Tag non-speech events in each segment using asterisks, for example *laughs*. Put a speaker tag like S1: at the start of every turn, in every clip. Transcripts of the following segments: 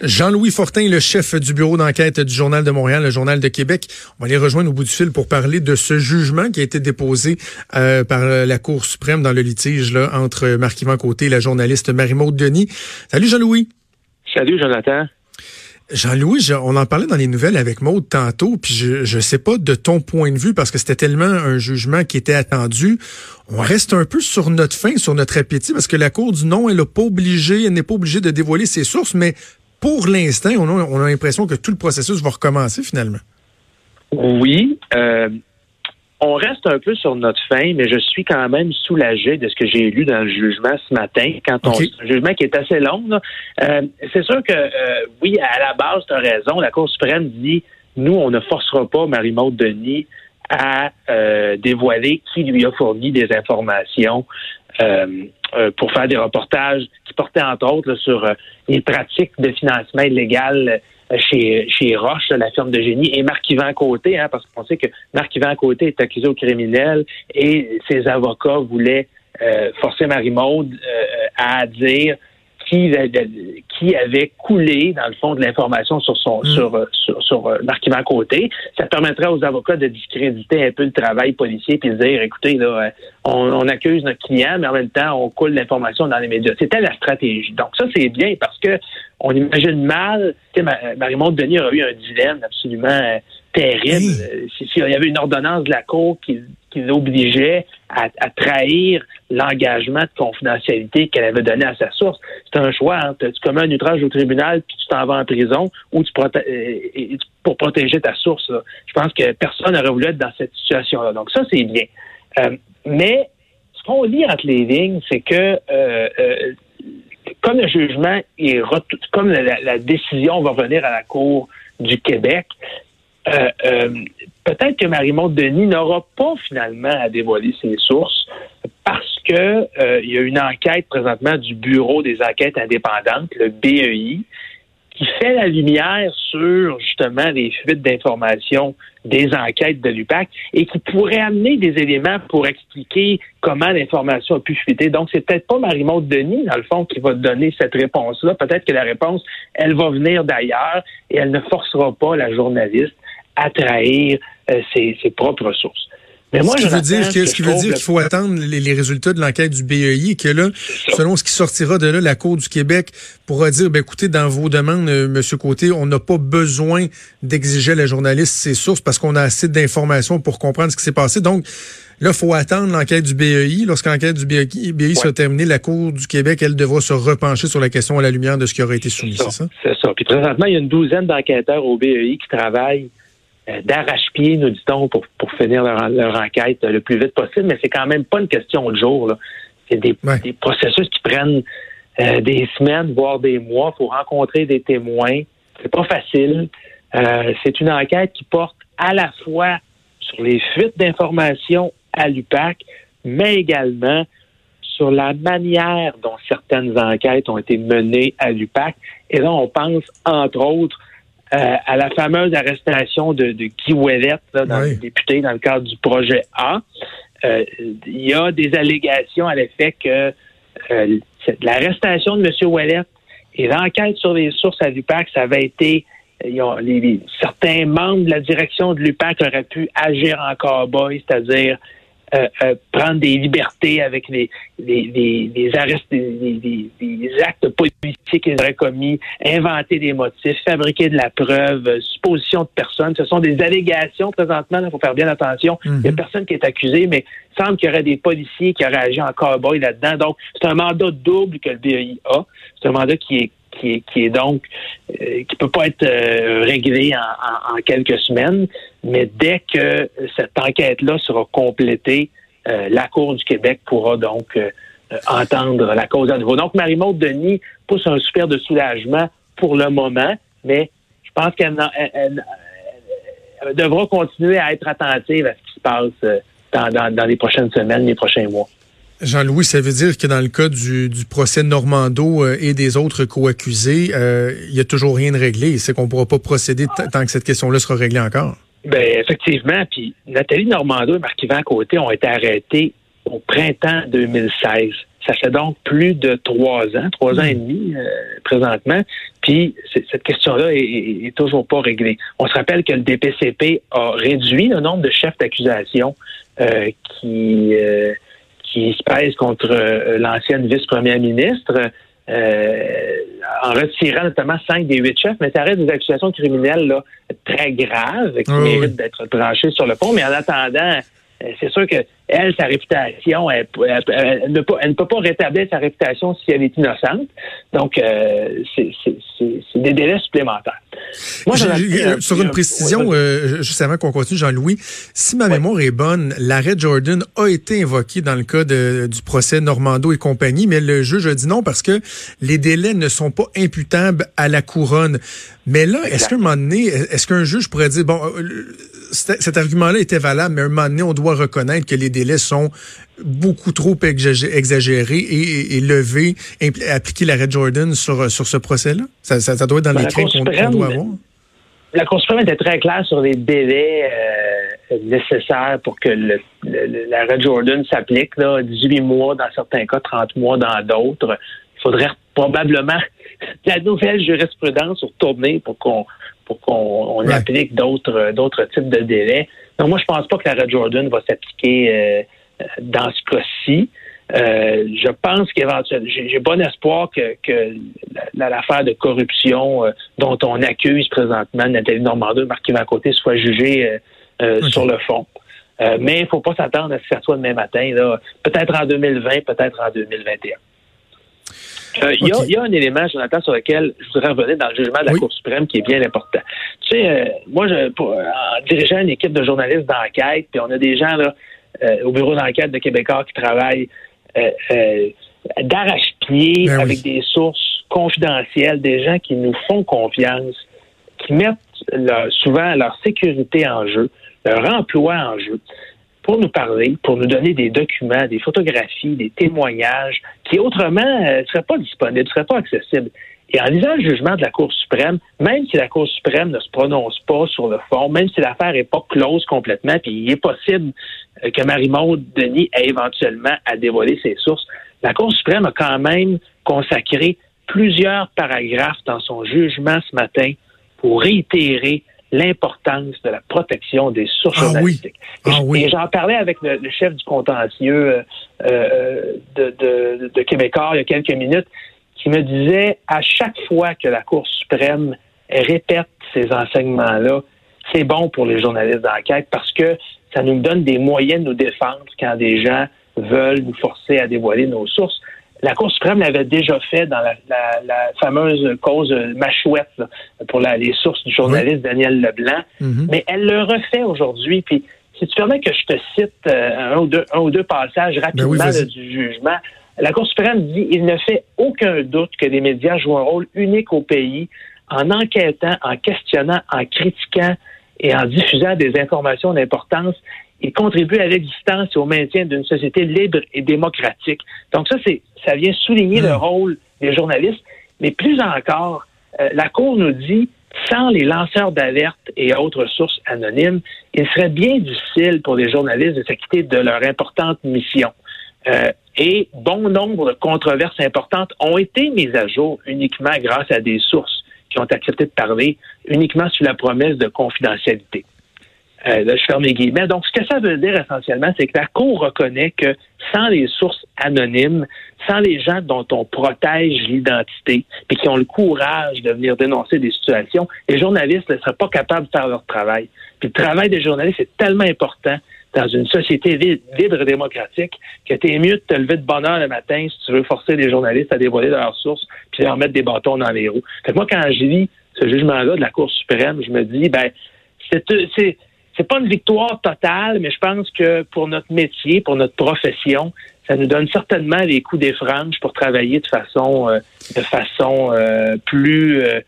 S1: Jean-Louis Fortin, le chef du bureau d'enquête du Journal de Montréal, le Journal de Québec. On va les rejoindre au bout du fil pour parler de ce jugement qui a été déposé euh, par la Cour suprême dans le litige là, entre Marc-Yvan Côté et la journaliste Marie-Maude Denis. Salut Jean-Louis.
S2: Salut Jonathan.
S1: Jean-Louis, on en parlait dans les nouvelles avec Maude tantôt, puis je ne sais pas de ton point de vue, parce que c'était tellement un jugement qui était attendu. On reste un peu sur notre fin, sur notre appétit, parce que la Cour du non, elle n'est pas obligée, elle n'est pas obligée de dévoiler ses sources, mais pour l'instant, on a, on a l'impression que tout le processus va recommencer finalement.
S2: Oui. Euh, on reste un peu sur notre fin, mais je suis quand même soulagé de ce que j'ai lu dans le jugement ce matin. Quand on, un jugement qui est assez long. Euh, c'est sûr que euh, oui, à la base, tu as raison. La Cour suprême dit nous, on ne forcera pas Marie-Maude Denis à euh, dévoiler qui lui a fourni des informations pour faire des reportages qui portaient entre autres sur les pratiques de financement illégal chez, chez Roche, la firme de génie, et Marc-Yvan Côté, hein, parce qu'on sait que Marc-Yvan Côté est accusé au criminel et ses avocats voulaient euh, forcer Marie-Maude euh, à dire qui, qui avait coulé, dans le fond, de l'information sur son mm. sur, sur, sur euh, Marc-Yvan Côté. Ça permettrait aux avocats de discréditer un peu le travail policier puis de dire, écoutez, là, on, on accuse notre client, mais en même temps, on coule l'information dans les médias. C'était la stratégie. Donc ça, c'est bien parce que on imagine mal, tu sais, Marie-Monde Denis aurait eu un dilemme absolument euh, terrible. Euh, s'il y avait une ordonnance de la Cour qui, qui l'obligeait à, trahir l'engagement de confidentialité qu'elle avait donné à sa source. C'est un choix. Hein. Tu commets un outrage au tribunal puis tu t'en vas en prison ou tu euh, pour protéger ta source. Je pense que personne n'aurait voulu être dans cette situation-là. Donc ça, c'est bien. mais ce qu'on lit entre les lignes, c'est que comme le jugement est comme la, décision va venir à la Cour du Québec, euh, euh, peut-être que Marie-Monte Denis n'aura pas finalement à dévoiler ses sources parce que euh, il y a une enquête présentement du Bureau des enquêtes indépendantes, le BEI, qui fait la lumière sur justement les fuites d'informations des enquêtes de l'UPAC et qui pourrait amener des éléments pour expliquer comment l'information a pu fuiter. Donc, c'est peut-être pas Marie-Maude Denis, dans le fond, qui va donner cette réponse-là. Peut-être que la réponse, elle va venir d'ailleurs et elle ne forcera pas la journaliste à trahir euh, ses, ses propres sources.
S1: Mais moi, ce qui veut dire que, ce qui veut dire qu'il faut attendre les, résultats de l'enquête du BEI, que là, selon ce qui sortira de là, la Cour du Québec pourra dire, ben écoutez, dans vos demandes, euh, Monsieur Côté, on n'a pas besoin d'exiger à la journaliste ses sources parce qu'on a assez d'informations pour comprendre ce qui s'est passé. Donc, là, faut attendre l'enquête du BEI. Lorsque l'enquête du BEI, BEI sera terminée, la Cour du Québec, elle devra se repencher sur la question à la lumière de ce qui aurait été soumis, c'est ça?
S2: C'est ça. Puis présentement, il y a une douzaine d'enquêteurs au BEI qui travaillent d'arrache-pied, nous dit-on, pour, pour finir leur, enquête le plus vite possible, mais c'est quand même pas une question de jour. C'est des, processus qui prennent euh, des semaines, voire des mois. pour rencontrer des témoins. C'est pas facile. Euh, c'est une enquête qui porte à la fois sur les fuites d'informations à l'UPAC, mais également sur la manière dont certaines enquêtes ont été menées à l'UPAC. Et là, on pense, entre autres, euh, à la fameuse arrestation de, de Guy Ouellet, dans le député, dans le cadre du projet A. Euh, il y a des allégations à l'effet que euh, l'arrestation de M. Ouellet et l'enquête sur les sources à l'UPAC, ça avait été les, certains membres de la direction de l'UPAC auraient pu agir en cowboy, c'est-à-dire euh, euh, prendre des libertés avec les, les, les, les arrestes, des, actes politiques qu'ils auraient commis, inventer des motifs, fabriquer de la preuve, euh, supposition de personnes. Ce sont des allégations présentement, il faut faire bien attention. Il n'y a mhm. personne qui est accusé, mais il semble qu'il y aurait des policiers qui auraient agi en cowboy là-dedans. Donc, c'est un mandat double que le BEI a. C'est un mandat qui est qui qui est donc euh, qui peut pas être euh, réglé en, quelques semaines, mais dès que cette enquête-là sera complétée, euh, la Cour du Québec pourra donc entendre la cause à nouveau. Donc, Marie-Maude Denis pousse un super de soulagement pour le moment, mais je pense qu'elle devra continuer à être attentive à ce qui se passe dans les prochaines semaines, les prochains mois.
S1: Jean-Louis, ça veut dire que dans le cas du, procès Normando euh, et des autres co-accusés, euh, il n'y a toujours rien de réglé. C'est qu'on ne pourra pas procéder tant que cette question-là sera réglée encore.
S2: Ben effectivement. Puis Nathalie Normando et Marc-Yvan Côté ont été arrêtés au printemps 2016. Ça fait donc plus de trois ans, trois ans et demi euh, présentement. Puis cette question-là est, toujours pas réglée. On se rappelle que le DPCP a réduit le nombre de chefs d'accusation euh, qui euh, qui se pèsent contre l'ancienne vice-première ministre. en retirant notamment cinq des huit chefs, mais ça reste des accusations criminelles là, très graves qui méritent d'être tranchées sur le fond. Mais en attendant, euh, c'est sûr que elle, sa réputation, elle, ne peut, pas rétablir sa réputation si elle est innocente. Donc, euh, c'est des délais supplémentaires.
S1: Moi, sur une précision, euh, juste avant qu'on continue, Jean-Louis, si ma mémoire est bonne, l'arrêt Jordan a été invoqué dans le cas du procès Normando et compagnie, mais le juge a dit non parce que les délais ne sont pas imputables à la couronne. Mais là, est-ce qu'à un moment donné, est-ce qu'un juge pourrait dire, bon, cet argument-là était valable, mais à un moment donné, on doit reconnaître que les délais sont beaucoup trop exagérés et, élevés, appliquer l'arrêt Jordan sur, sur ce procès-là? Ça, ça, doit être dans ben, les traits qu'on doit avoir.
S2: La Cour suprême était très claire sur les délais euh, nécessaires pour que l'arrêt Jordan s'applique. 18 mois dans certains cas, 30 mois dans d'autres. Il faudrait probablement *laughs* la nouvelle jurisprudence retourner pour qu'on pour qu'on applique d'autres d'autres types de délais. Donc moi, je pense pas que l'arrêt Jordan va s'appliquer euh, dans ce cas-ci. Euh, je pense qu'éventuellement, j'ai bon espoir que, que l'affaire de corruption euh, dont on accuse présentement Nathalie Normandin, Marc à côté, soit jugée sur le fond. mais il ne faut pas s'attendre à ce que ça soit demain matin, peut-être en 2020, peut-être en 2021. Euh, il y, a, un élément, Jonathan, sur lequel je voudrais revenir dans le jugement de la Cour suprême qui est bien important. Tu sais, euh, moi, je, pour, en dirigeant une équipe de journalistes d'enquête, puis on a des gens là, euh, au bureau d'enquête de Québécois qui travaillent d'arrache-pied ben avec des sources confidentielles, des gens qui nous font confiance, qui mettent souvent leur sécurité en jeu, leur emploi en jeu pour nous parler, pour nous donner des documents, des photographies, des témoignages qui autrement ne euh, seraient pas disponibles, ne seraient pas accessibles. Et en lisant le jugement de la Cour suprême, même si la Cour suprême ne se prononce pas sur le fond, même si l'affaire n'est pas close complètement, puis il est possible euh, que Marie-Maude Denis ait éventuellement à dévoiler ses sources, la Cour suprême a quand même consacré plusieurs paragraphes dans son jugement ce matin pour réitérer l'importance de la protection des sources ah journalistiques. Ah et j'en parlais avec le, chef du contentieux euh, euh, de, de, de, Québécois il y a quelques minutes, qui me disait à chaque fois que la Cour suprême répète ces enseignements-là, c'est bon pour les journalistes d'enquête parce que ça nous donne des moyens de nous défendre quand des gens veulent nous forcer à dévoiler nos sources. La Cour suprême l'avait déjà fait dans la, fameuse cause Machouette pour les sources du journaliste Daniel Leblanc, mhm. mais elle le refait aujourd'hui. Puis, si tu permets que je te cite euh, un, ou deux, un ou deux passages ben rapidement du jugement, la Cour suprême dit il ne fait aucun doute que les médias jouent un rôle unique au pays en enquêtant, en questionnant, en critiquant et en diffusant des informations d'importance il contribue à l'existence et au maintien d'une société libre et démocratique. Donc ça, c'est, ça vient souligner le hmm. rôle des journalistes, mais plus encore, euh, la Cour nous dit, sans les lanceurs d'alerte et autres sources anonymes, il serait bien difficile pour les journalistes de s'acquitter de leur importante mission. Euh, et bon nombre de controverses importantes ont été mises à jour uniquement grâce à des sources qui ont accepté de parler uniquement sous la promesse de confidentialité. Euh, là, je ferme les guillemets. Donc, ce que ça veut dire essentiellement, c'est que la Cour reconnaît que sans les sources anonymes, sans les gens dont on protège l'identité, et qui ont le courage de venir dénoncer des situations, les journalistes ne seraient pas capables de faire leur travail. Puis le travail des journalistes est tellement important dans une société libre et démocratique que t'es mieux de te lever de bonne heure le matin si tu veux forcer les journalistes à dévoiler leurs sources puis leur mettre des bâtons dans les roues. Fait que moi, quand je lis ce jugement-là de la Cour suprême, je me dis, ben, c'est c'est pas une victoire totale, mais je pense que pour notre métier, pour notre profession, ça nous donne certainement les coups des franges pour travailler de façon euh, de façon euh, plus euh,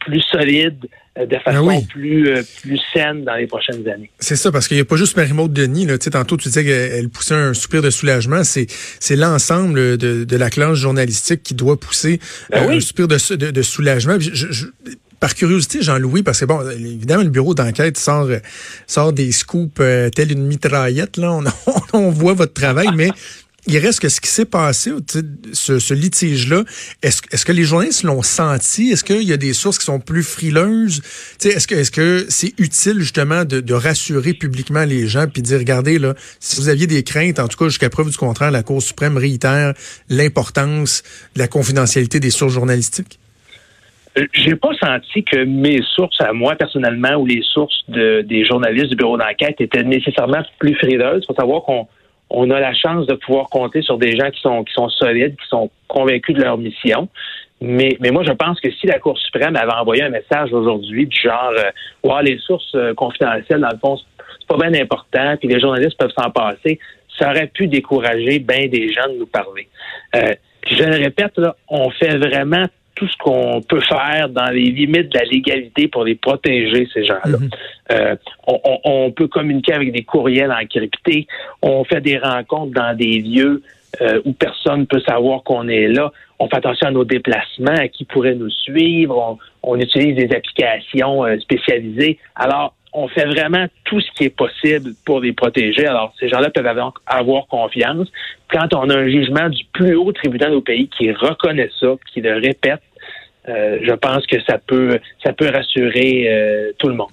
S2: plus solide, de ben façon plus plus saine dans les prochaines années.
S1: C'est ça, parce qu'il n'y a pas juste Marie-Maude Denis. Là. Tantôt, tu disais qu'elle poussait un soupir de soulagement. C'est c'est l'ensemble de, de la classe journalistique qui doit pousser ben un soupir de, de, soulagement. je, par curiosité, Jean-Louis, parce que bon, évidemment, le bureau d'enquête sort, sort des scoops euh, tels une mitraillette, là. On, *laughs* voit votre travail, mais il reste que ce qui s'est passé, ce, ce litige-là, est-ce est que les journalistes l'ont senti? Est-ce qu'il y a des sources qui sont plus frileuses? Est-ce que est-ce que c'est utile justement de, de, rassurer publiquement les gens puis dire, regardez, là, si vous aviez des craintes, en tout cas jusqu'à preuve du contraire, la Cour suprême réitère l'importance de la confidentialité des sources journalistiques?
S2: J'ai pas senti que mes sources à moi personnellement ou les sources de, des journalistes du bureau d'enquête étaient nécessairement plus frileuses. Il faut savoir qu'on on a la chance de pouvoir compter sur des gens qui sont qui sont solides, qui sont convaincus de leur mission. Mais, mais moi, je pense que si la Cour suprême avait envoyé un message aujourd'hui du genre euh, les sources euh, confidentielles, dans le fond, c'est pas bien important, puis les journalistes peuvent s'en passer, ça aurait pu décourager bien des gens de nous parler. Euh, je le répète, là, on fait vraiment tout ce qu'on peut faire dans les limites de la légalité pour les protéger, ces gens-là. Mhm. Euh, on, peut communiquer avec des courriels encryptés, on fait des rencontres dans des lieux euh, où personne ne peut savoir qu'on est là. On fait attention à nos déplacements, à qui pourrait nous suivre. On, utilise des applications euh, spécialisées. Alors, on fait vraiment tout ce qui est possible pour les protéger. Alors, ces gens-là peuvent avoir, confiance. Quand on a un jugement du plus haut tribunal au pays qui reconnaît ça, qui le répète, euh, je pense que ça peut, ça peut rassurer euh, tout le monde.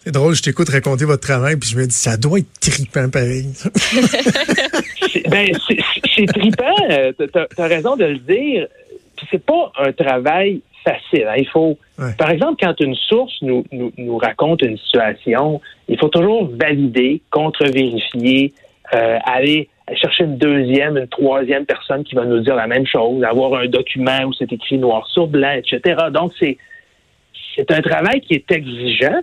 S1: C'est drôle, je t'écoute raconter votre travail, puis je me dis, ça doit être tripant pareil. *laughs*
S2: ben, c'est tripant, euh, tu as, raison de le dire. Puis c'est pas un travail facile. Hein. Il faut, par exemple, quand une source nous, nous, raconte une situation, il faut toujours valider, contre-vérifier, euh, aller chercher une deuxième, une troisième personne qui va nous dire la même chose, avoir un document où c'est écrit noir sur blanc, etc. Donc, c'est, c'est un travail qui est exigeant,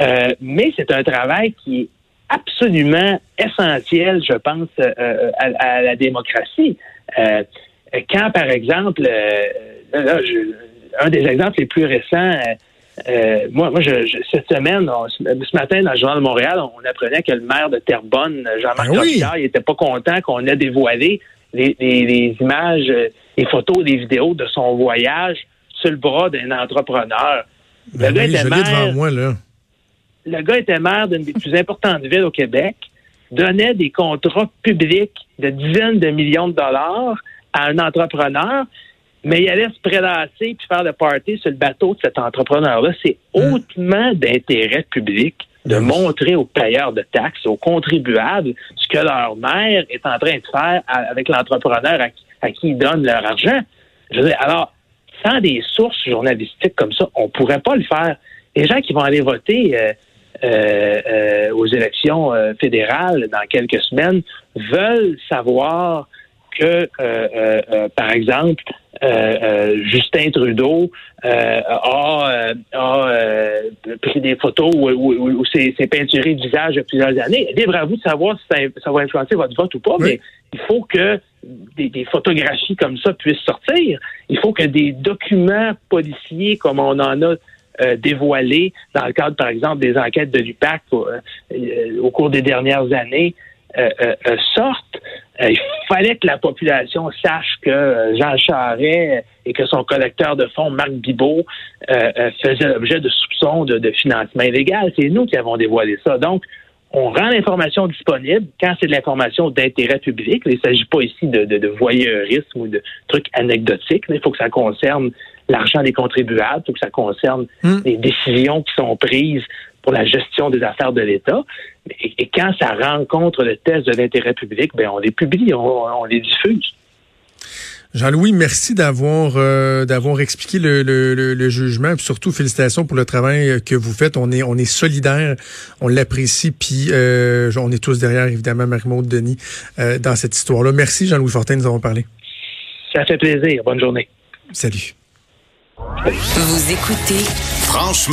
S2: euh, mais c'est un travail qui est absolument essentiel, je pense, euh, à, la démocratie. Quand, par exemple, là, je, un des exemples les plus récents, euh, euh, moi, moi je, cette semaine, ce matin, dans le Journal de Montréal, on, apprenait que le maire de Terrebonne, Jean-Marc ben oui. il était pas content qu'on ait dévoilé les, images, euh, les photos, les vidéos de son voyage sur le bras d'un entrepreneur.
S1: le ben gars était maire.
S2: Le gars était maire d'une des plus importantes villes au Québec, donnait des contrats publics de dizaines de millions de dollars à un entrepreneur mais il allait se prélasser puis faire le party sur le bateau de cet entrepreneur-là. C'est hmm. hautement d'intérêt public de montrer aux payeurs de taxes, aux contribuables, ce que leur mère est en train de faire avec l'entrepreneur à, qui ils donnent leur argent. Je veux dire, alors, sans des sources journalistiques comme ça, on pourrait pas le faire. Les gens qui vont aller voter euh, euh, euh, aux élections fédérales dans quelques semaines veulent savoir que, par exemple, euh, euh, Justin Trudeau euh, a, pris des photos où, c'est peinturé de visage depuis plusieurs années. Libre à vous de savoir si ça, va influencer votre vote ou pas, mais il faut que des, photographies comme ça puissent sortir. Il faut que des documents policiers comme on en a dévoilés dans le cadre, par exemple, des enquêtes de l'UPAC au cours des dernières années sortent. Euh, il fallait que la population sache que euh, Jean Charest et que son collecteur de fonds, Marc Bibot, euh, faisaient l'objet de soupçons de, financement illégal. C'est nous qui avons dévoilé ça. Donc, on rend l'information disponible quand c'est de l'information d'intérêt public. Il ne s'agit pas ici de, voyeurisme ou de trucs anecdotiques. Il faut que ça concerne l'argent des contribuables, il faut que ça concerne hmm. les décisions qui sont prises pour la gestion des affaires de l'État. Et, quand ça rencontre le test de l'intérêt public, ben on les publie, on, les diffuse.
S1: Jean-Louis, merci d'avoir euh, d'avoir expliqué le, le, jugement, et surtout félicitations pour le travail que vous faites. On est on est solidaires, on l'apprécie, puis euh, on est tous derrière évidemment Marie-Maude Denis euh, dans cette histoire-là. Merci Jean-Louis Fortin, nous avons parlé.
S2: Ça fait plaisir. Bonne journée.
S1: Salut.
S3: Vous écoutez Franchement.